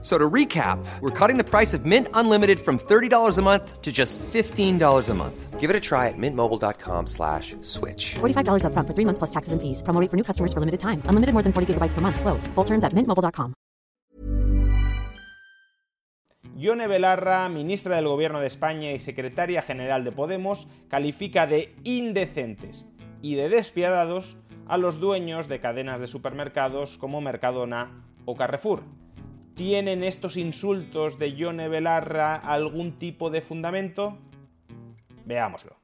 So to recap, we're cutting the price of Mint Unlimited from $30 a month to just $15 a month. Give it a try at mintmobile.com slash switch. $45 upfront for three months plus taxes and fees. Promo rate for new customers for limited time. Unlimited more than 40 gigabytes per month. Slows. Full terms at mintmobile.com. Yone Belarra, ministra del Gobierno de España y secretaria general de Podemos, califica de indecentes y de despiadados a los dueños de cadenas de supermercados como Mercadona o Carrefour. ¿Tienen estos insultos de Yone Belarra algún tipo de fundamento? Veámoslo.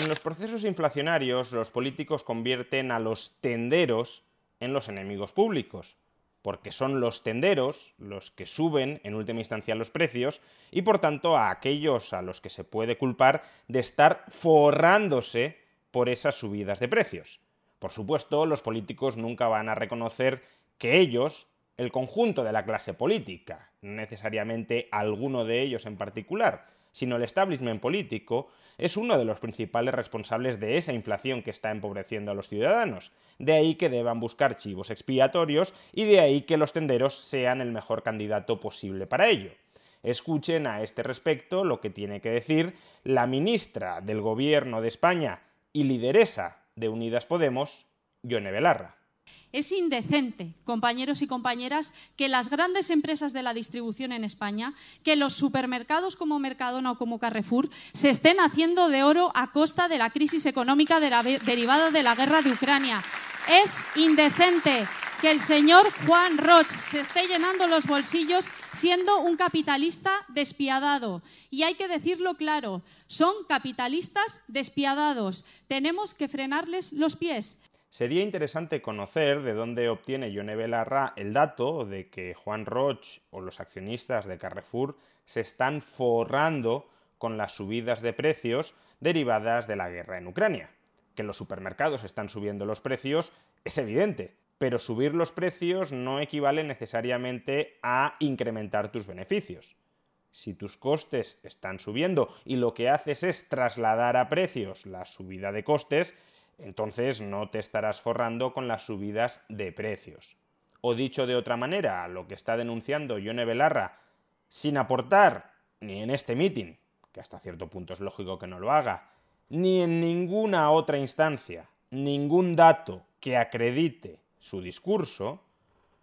En los procesos inflacionarios, los políticos convierten a los tenderos en los enemigos públicos, porque son los tenderos los que suben en última instancia los precios y por tanto a aquellos a los que se puede culpar de estar forrándose por esas subidas de precios. Por supuesto, los políticos nunca van a reconocer que ellos, el conjunto de la clase política, no necesariamente alguno de ellos en particular, sino el establishment político, es uno de los principales responsables de esa inflación que está empobreciendo a los ciudadanos. De ahí que deban buscar chivos expiatorios y de ahí que los tenderos sean el mejor candidato posible para ello. Escuchen a este respecto lo que tiene que decir la ministra del Gobierno de España y lideresa de Unidas Podemos, Yone Belarra. Es indecente, compañeros y compañeras, que las grandes empresas de la distribución en España, que los supermercados como Mercadona o como Carrefour, se estén haciendo de oro a costa de la crisis económica derivada de la guerra de Ucrania. Es indecente que el señor Juan Roch se esté llenando los bolsillos siendo un capitalista despiadado. Y hay que decirlo claro, son capitalistas despiadados. Tenemos que frenarles los pies. Sería interesante conocer de dónde obtiene Yone Belarra el dato de que Juan Roch o los accionistas de Carrefour se están forrando con las subidas de precios derivadas de la guerra en Ucrania. Que los supermercados están subiendo los precios es evidente, pero subir los precios no equivale necesariamente a incrementar tus beneficios. Si tus costes están subiendo y lo que haces es trasladar a precios la subida de costes, entonces no te estarás forrando con las subidas de precios. O dicho de otra manera, lo que está denunciando Yone Belarra, sin aportar ni en este mitin, que hasta cierto punto es lógico que no lo haga, ni en ninguna otra instancia, ningún dato que acredite su discurso,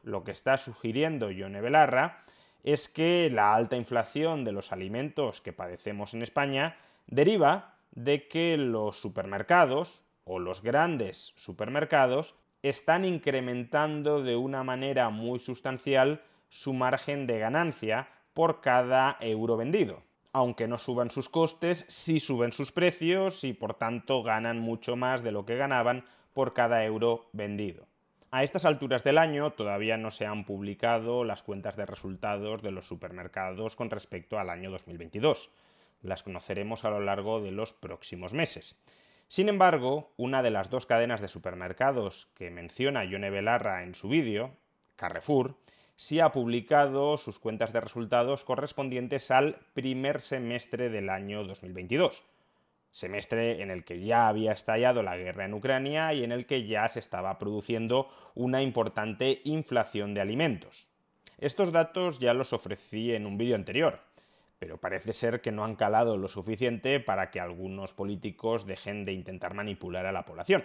lo que está sugiriendo Yone Belarra es que la alta inflación de los alimentos que padecemos en España deriva de que los supermercados, o los grandes supermercados están incrementando de una manera muy sustancial su margen de ganancia por cada euro vendido. Aunque no suban sus costes, sí suben sus precios y por tanto ganan mucho más de lo que ganaban por cada euro vendido. A estas alturas del año todavía no se han publicado las cuentas de resultados de los supermercados con respecto al año 2022. Las conoceremos a lo largo de los próximos meses. Sin embargo, una de las dos cadenas de supermercados que menciona Yone Belarra en su vídeo, Carrefour, sí ha publicado sus cuentas de resultados correspondientes al primer semestre del año 2022, semestre en el que ya había estallado la guerra en Ucrania y en el que ya se estaba produciendo una importante inflación de alimentos. Estos datos ya los ofrecí en un vídeo anterior, pero parece ser que no han calado lo suficiente para que algunos políticos dejen de intentar manipular a la población.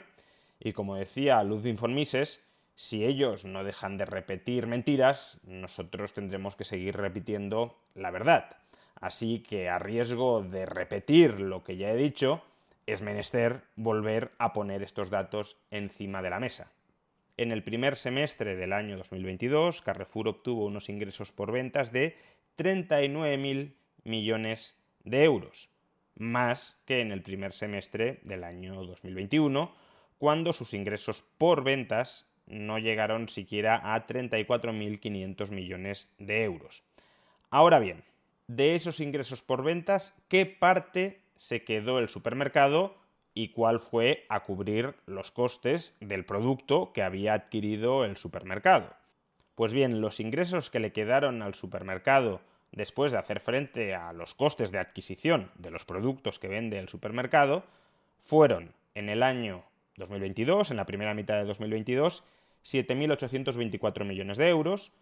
Y como decía Ludwig von Mises, si ellos no dejan de repetir mentiras, nosotros tendremos que seguir repitiendo la verdad. Así que a riesgo de repetir lo que ya he dicho, es menester volver a poner estos datos encima de la mesa. En el primer semestre del año 2022, Carrefour obtuvo unos ingresos por ventas de 39.000 millones de euros, más que en el primer semestre del año 2021, cuando sus ingresos por ventas no llegaron siquiera a 34.500 millones de euros. Ahora bien, de esos ingresos por ventas, ¿qué parte se quedó el supermercado y cuál fue a cubrir los costes del producto que había adquirido el supermercado. Pues bien, los ingresos que le quedaron al supermercado después de hacer frente a los costes de adquisición de los productos que vende el supermercado fueron en el año 2022, en la primera mitad de 2022, 7.824 millones de euros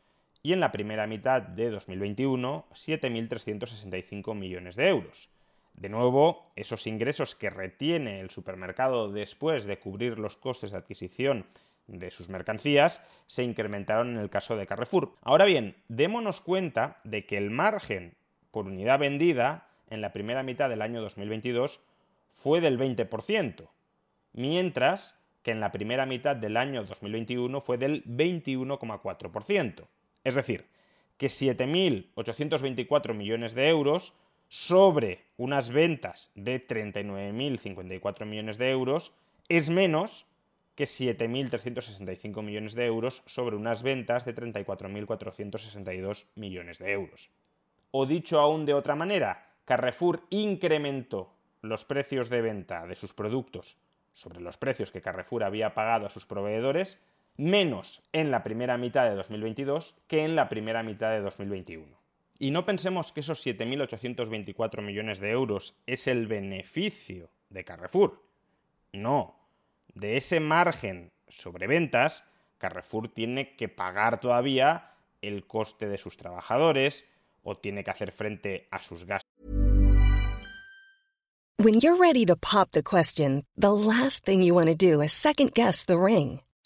y en la primera mitad de 2021, 7.365 millones de euros. De nuevo, esos ingresos que retiene el supermercado después de cubrir los costes de adquisición de sus mercancías se incrementaron en el caso de Carrefour. Ahora bien, démonos cuenta de que el margen por unidad vendida en la primera mitad del año 2022 fue del 20%, mientras que en la primera mitad del año 2021 fue del 21,4%. Es decir, que 7.824 millones de euros sobre unas ventas de 39.054 millones de euros es menos que 7.365 millones de euros sobre unas ventas de 34.462 millones de euros. O dicho aún de otra manera, Carrefour incrementó los precios de venta de sus productos sobre los precios que Carrefour había pagado a sus proveedores menos en la primera mitad de 2022 que en la primera mitad de 2021. Y no pensemos que esos 7.824 millones de euros es el beneficio de Carrefour. No. De ese margen sobre ventas, Carrefour tiene que pagar todavía el coste de sus trabajadores o tiene que hacer frente a sus gastos. When you're ready to pop the question, the last thing you want to do is second guess the ring.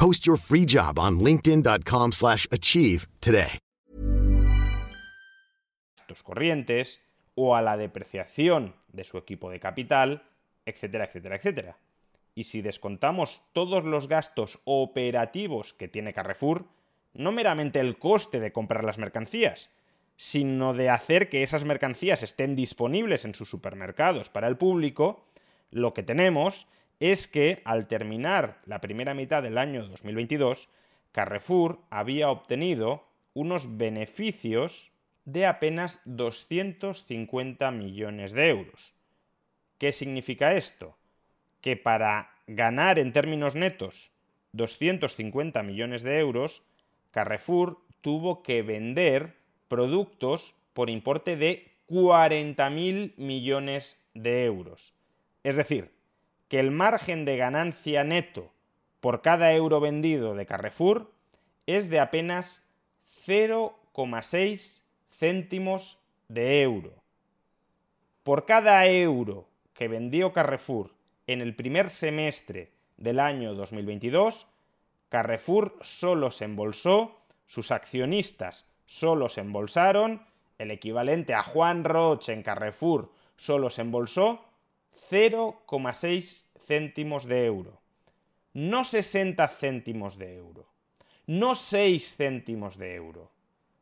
Post your free job on linkedin.com/achieve today. gastos corrientes o a la depreciación de su equipo de capital, etcétera, etcétera, etcétera. Y si descontamos todos los gastos operativos que tiene Carrefour, no meramente el coste de comprar las mercancías, sino de hacer que esas mercancías estén disponibles en sus supermercados para el público, lo que tenemos que al terminar la primera mitad del año 2022, Carrefour había obtenido unos beneficios de apenas 250 millones de euros. ¿Qué significa esto? Que para ganar en términos netos 250 millones de euros, Carrefour tuvo que vender productos por importe de 40.000 millones de euros. Es decir, que el margen de ganancia neto por cada euro vendido de Carrefour es de apenas 0,6 céntimos de euro. Por cada euro que vendió Carrefour en el primer semestre del año 2022, Carrefour solo se embolsó, sus accionistas solo se embolsaron, el equivalente a Juan Roche en Carrefour solo se embolsó 0,6 céntimos de euro. No 60 céntimos de euro. No 6 céntimos de euro.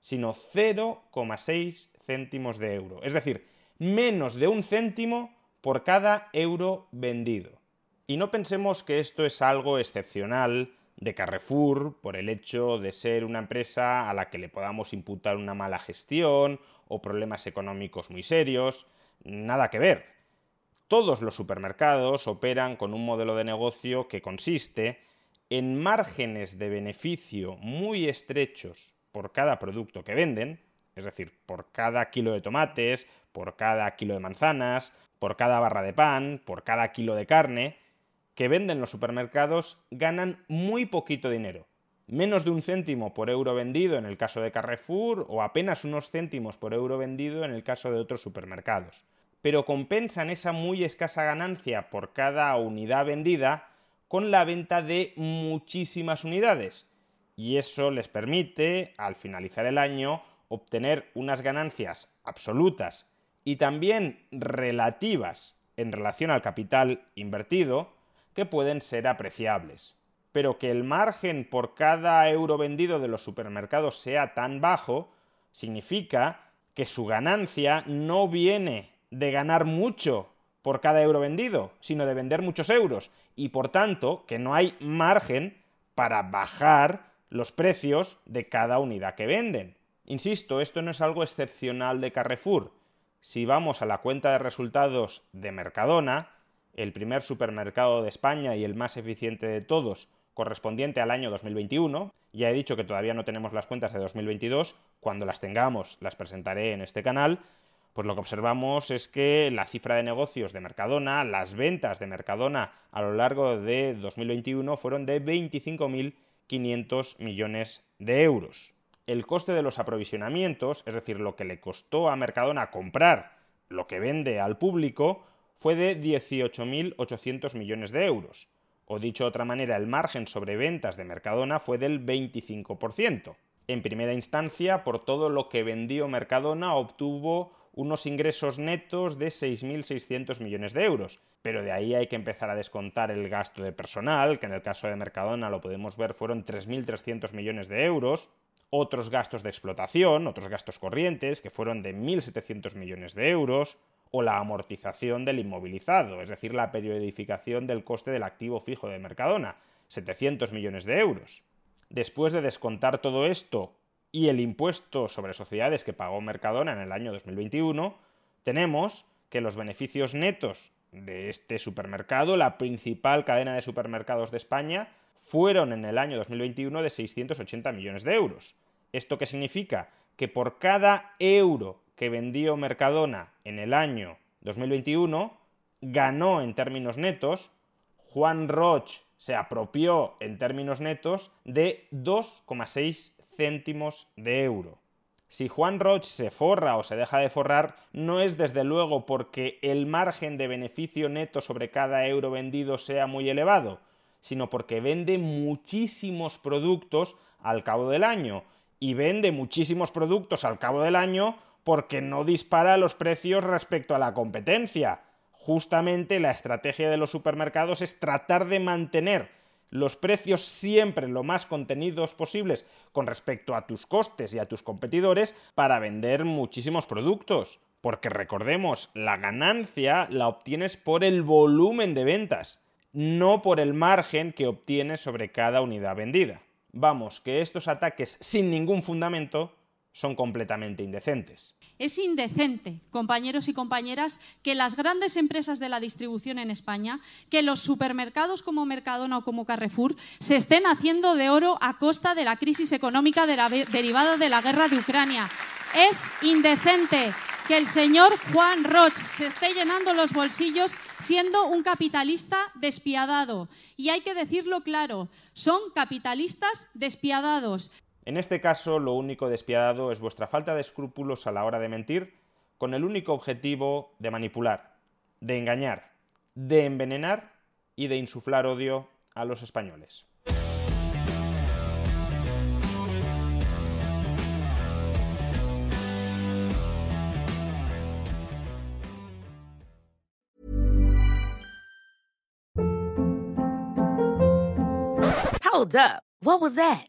Sino 0,6 céntimos de euro. Es decir, menos de un céntimo por cada euro vendido. Y no pensemos que esto es algo excepcional de Carrefour por el hecho de ser una empresa a la que le podamos imputar una mala gestión o problemas económicos muy serios. Nada que ver. Todos los supermercados operan con un modelo de negocio que consiste en márgenes de beneficio muy estrechos por cada producto que venden, es decir, por cada kilo de tomates, por cada kilo de manzanas, por cada barra de pan, por cada kilo de carne, que venden los supermercados ganan muy poquito dinero. Menos de un céntimo por euro vendido en el caso de Carrefour o apenas unos céntimos por euro vendido en el caso de otros supermercados pero compensan esa muy escasa ganancia por cada unidad vendida con la venta de muchísimas unidades. Y eso les permite, al finalizar el año, obtener unas ganancias absolutas y también relativas en relación al capital invertido que pueden ser apreciables. Pero que el margen por cada euro vendido de los supermercados sea tan bajo significa que su ganancia no viene de ganar mucho por cada euro vendido, sino de vender muchos euros. Y por tanto, que no hay margen para bajar los precios de cada unidad que venden. Insisto, esto no es algo excepcional de Carrefour. Si vamos a la cuenta de resultados de Mercadona, el primer supermercado de España y el más eficiente de todos, correspondiente al año 2021, ya he dicho que todavía no tenemos las cuentas de 2022, cuando las tengamos las presentaré en este canal, pues lo que observamos es que la cifra de negocios de Mercadona, las ventas de Mercadona a lo largo de 2021 fueron de 25.500 millones de euros. El coste de los aprovisionamientos, es decir, lo que le costó a Mercadona comprar lo que vende al público, fue de 18.800 millones de euros. O dicho de otra manera, el margen sobre ventas de Mercadona fue del 25%. En primera instancia, por todo lo que vendió Mercadona, obtuvo unos ingresos netos de 6.600 millones de euros. Pero de ahí hay que empezar a descontar el gasto de personal, que en el caso de Mercadona lo podemos ver fueron 3.300 millones de euros, otros gastos de explotación, otros gastos corrientes, que fueron de 1.700 millones de euros, o la amortización del inmovilizado, es decir, la periodificación del coste del activo fijo de Mercadona, 700 millones de euros. Después de descontar todo esto y el impuesto sobre sociedades que pagó Mercadona en el año 2021, tenemos que los beneficios netos de este supermercado, la principal cadena de supermercados de España, fueron en el año 2021 de 680 millones de euros. ¿Esto qué significa? Que por cada euro que vendió Mercadona en el año 2021, ganó en términos netos, Juan Roch se apropió en términos netos de 2,6 céntimos de euro. Si Juan Roch se forra o se deja de forrar, no es desde luego porque el margen de beneficio neto sobre cada euro vendido sea muy elevado, sino porque vende muchísimos productos al cabo del año. Y vende muchísimos productos al cabo del año porque no dispara los precios respecto a la competencia. Justamente la estrategia de los supermercados es tratar de mantener los precios siempre lo más contenidos posibles con respecto a tus costes y a tus competidores para vender muchísimos productos. Porque recordemos, la ganancia la obtienes por el volumen de ventas, no por el margen que obtienes sobre cada unidad vendida. Vamos, que estos ataques sin ningún fundamento son completamente indecentes. Es indecente, compañeros y compañeras, que las grandes empresas de la distribución en España, que los supermercados como Mercadona o como Carrefour, se estén haciendo de oro a costa de la crisis económica derivada de la guerra de Ucrania. Es indecente que el señor Juan Roch se esté llenando los bolsillos siendo un capitalista despiadado. Y hay que decirlo claro, son capitalistas despiadados. En este caso, lo único despiadado es vuestra falta de escrúpulos a la hora de mentir, con el único objetivo de manipular, de engañar, de envenenar y de insuflar odio a los españoles. Hold up. What was that?